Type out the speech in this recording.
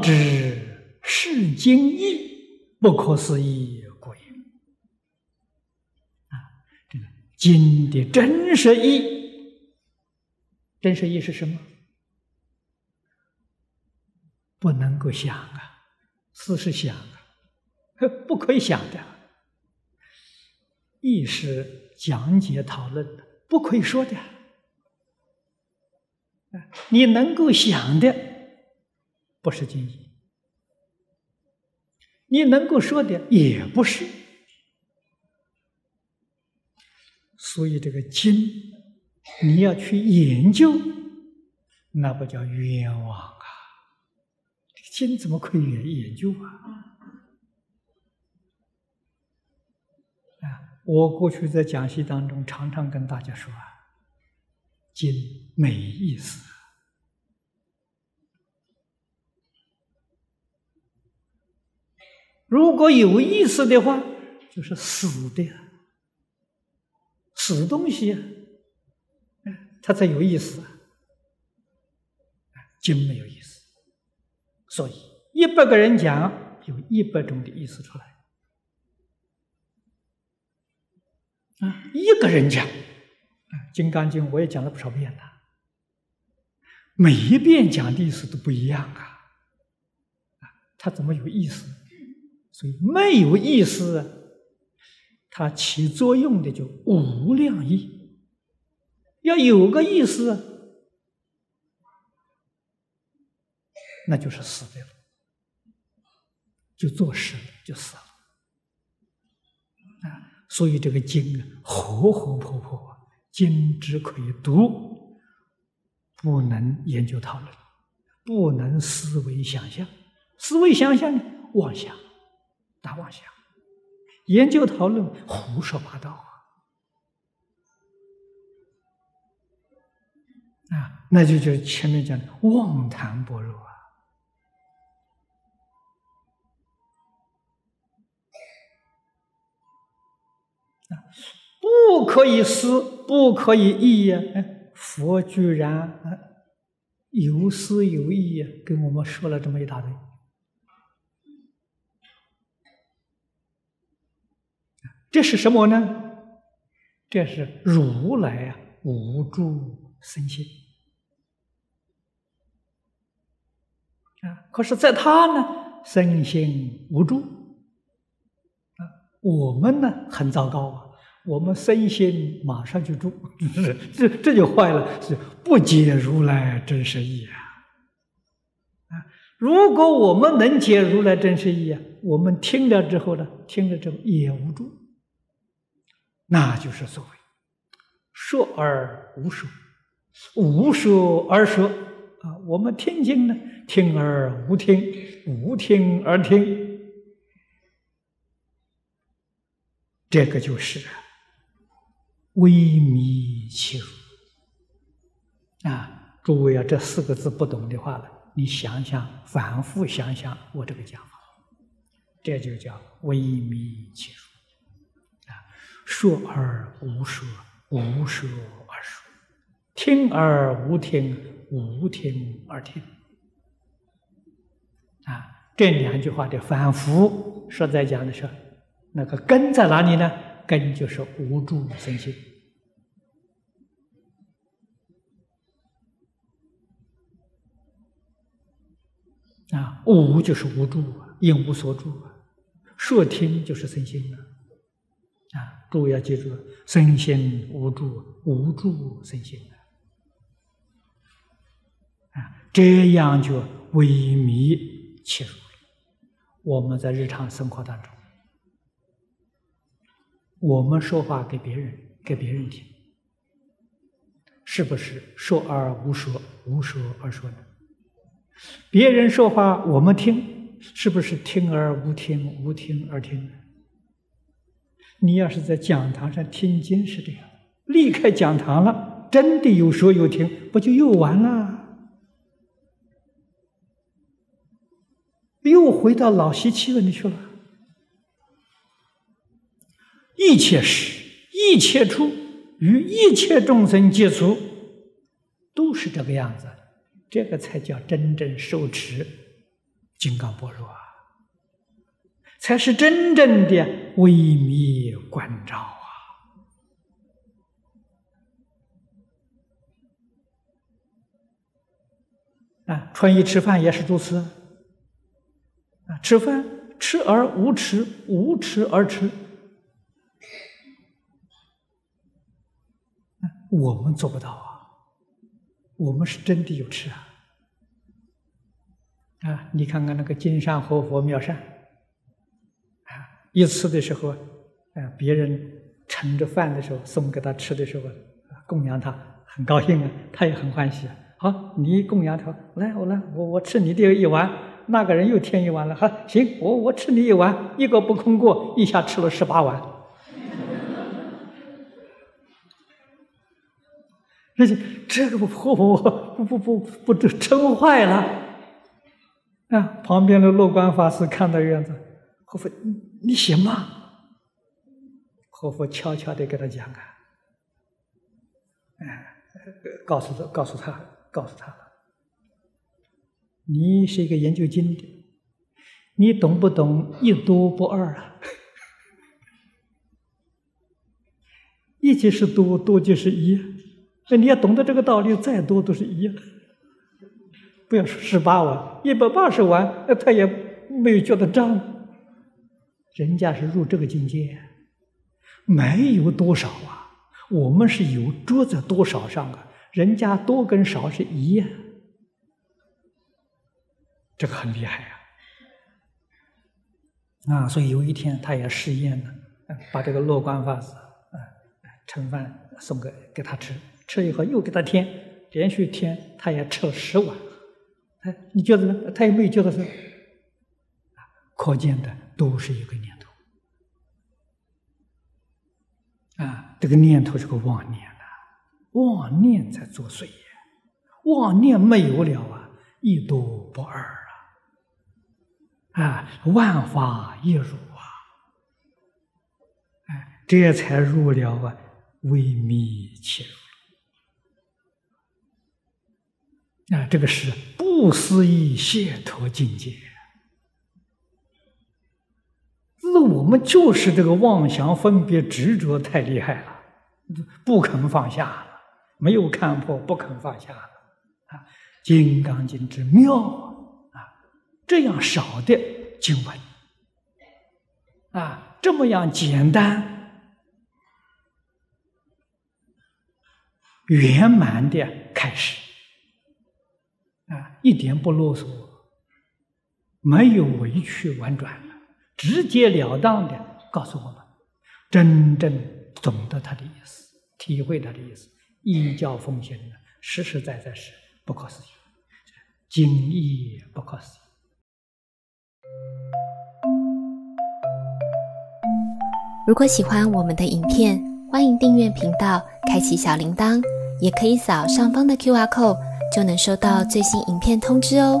知是经义，不可思议故也。啊，这个经的真实义，真实义是什么？不能够想啊，思是想啊，不可以想的。意是讲解讨论的，不可以说的。你能够想的，不是经义；你能够说的，也不是。所以这个经，你要去研究，那不叫冤枉啊！经怎么可以研研究啊？啊，我过去在讲习当中，常常跟大家说啊。经没意思，如果有意思的话，就是死的，死东西啊，它才有意思啊。经没有意思，所以一百个人讲，有一百种的意思出来。啊，一个人讲。《金刚经》我也讲了不少遍了，每一遍讲的意思都不一样啊！啊，它怎么有意思？所以没有意思，它起作用的就无量意。要有个意思，那就是死的了，就做事就死了啊！所以这个经啊，活活泼泼。经只可以读，不能研究讨论，不能思维想象。思维想象呢，妄想，大妄想；研究讨论，胡说八道啊！啊，那就就前面讲的妄谈般若啊！啊。不可以思，不可以议呀！佛居然有思有意呀，跟我们说了这么一大堆。这是什么呢？这是如来啊，无助身心啊！可是，在他呢，身心无助啊！我们呢，很糟糕啊！我们身心马上就住，这这就坏了，是不解如来真实义啊！啊，如果我们能解如来真实义啊，我们听了之后呢，听了之后也无助，那就是所谓说而无说，无说而说啊。我们听经呢，听而无听，无听而听，这个就是。微迷其如啊！诸位啊，这四个字不懂的话呢，你想想，反复想想我这个讲法，这就叫微迷其如！说而无说，无说而说；听而无听，无听而听啊！这两句话的反复说在讲的是，那个根在哪里呢？根就是无助身心。啊，无就是无助，应无所住啊。说听就是身心了，啊，诸要记住，身心无助，无助身心，啊，这样就萎靡切入了。我们在日常生活当中，我们说话给别人，给别人听，是不是说而无说，无说而说呢？别人说话，我们听，是不是听而无听，无听而听？你要是在讲堂上听经是这样，离开讲堂了，真的有说有听，不就又完了？又回到老习气问题去了。一切时，一切处，与一切众生接触，都是这个样子。这个才叫真正受持金刚般若啊，才是真正的微灭观照啊！啊，穿衣吃饭也是如此啊，吃饭吃而无吃，无吃而吃。我们做不到啊，我们是真的有吃啊。啊，你看看那个金山活佛妙善，一次的时候，啊，别人盛着饭的时候送给他吃的时候，供养他，很高兴啊，他也很欢喜啊。好，你供养他，来，我来，我我吃你的一碗，那个人又添一碗了。好，行，我我吃你一碗，一个不空过，一下吃了十八碗。这这个活佛不不不不不撑坏了。啊！旁边的乐观法师看到样子，活佛，你行吗？活佛悄悄地给他讲啊，哎，告诉他，告诉他，告诉他，你是一个研究经的，你懂不懂一多不二啊？一就是多，多就是一，那你要懂得这个道理，再多都是一。不要说十八万，一百八十万，那他也没有觉得脏。人家是入这个境界，没有多少啊，我们是有着在多少上啊，人家多跟少是一样，这个很厉害啊！啊，所以有一天他也试验了，把这个乐观法师啊盛饭送给给他吃，吃以后又给他添，连续添，他也吃了十碗。哎，你觉得呢？他也没有觉得是，可见的都是一个念头啊。这个念头是个妄念啊，妄念在作祟呀。妄念没有了啊，一多不二啊，啊，万法一如啊，哎，这才入了啊，微密切入。啊，这个是不思议解脱境界。我们就是这个妄想分别执着太厉害了，不肯放下，没有看破，不肯放下。啊，《金刚经》之妙啊！这样少的经文，啊，这么样简单、圆满的开始。啊，一点不啰嗦，没有委曲婉转，直截了当的告诉我们，真正懂得他的意思，体会他的意思，依教奉行的，实实在在是不可思议，精义不可思议。如果喜欢我们的影片，欢迎订阅频道，开启小铃铛，也可以扫上方的 Q R code。就能收到最新影片通知哦。